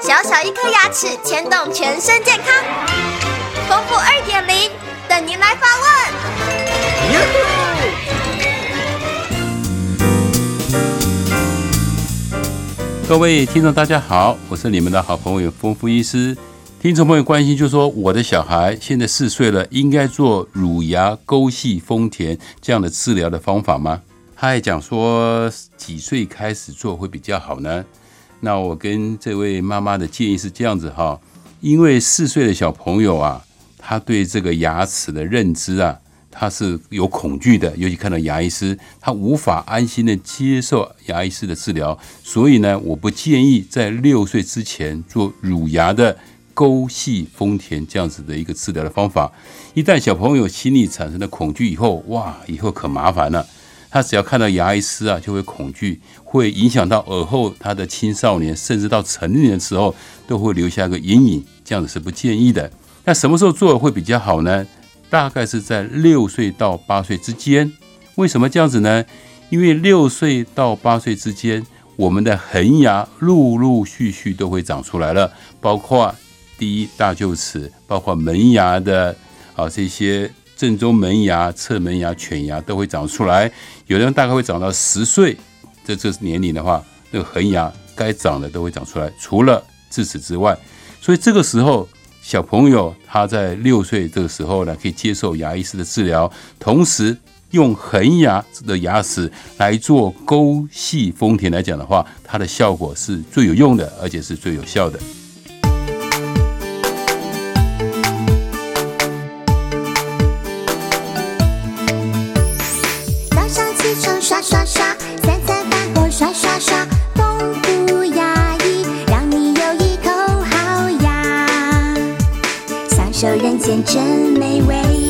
小小一颗牙齿牵动全身健康，丰富二点零等您来发问。各位听众，大家好，我是你们的好朋友丰富医师。听众朋友关心，就说我的小孩现在四岁了，应该做乳牙沟系丰田这样的治疗的方法吗？他还讲说几岁开始做会比较好呢？那我跟这位妈妈的建议是这样子哈，因为四岁的小朋友啊，他对这个牙齿的认知啊，他是有恐惧的，尤其看到牙医师，他无法安心的接受牙医师的治疗，所以呢，我不建议在六岁之前做乳牙的沟系丰田这样子的一个治疗的方法。一旦小朋友心里产生了恐惧以后，哇，以后可麻烦了。他只要看到牙医师啊，就会恐惧，会影响到耳后他的青少年，甚至到成年的时候，都会留下一个阴影。这样子是不建议的。那什么时候做会比较好呢？大概是在六岁到八岁之间。为什么这样子呢？因为六岁到八岁之间，我们的恒牙陆陆续续都会长出来了，包括第一大臼齿，包括门牙的啊这些。正中门牙、侧门牙、犬牙都会长出来，有的人大概会长到十岁，在这年龄的话，那个恒牙该长的都会长出来，除了智齿之外。所以这个时候，小朋友他在六岁这个时候呢，可以接受牙医师的治疗，同时用恒牙的牙齿来做沟系丰田来讲的话，它的效果是最有用的，而且是最有效的。刷刷刷，三餐饭后刷刷刷，丰富牙医，让你有一口好牙，享受人间真美味。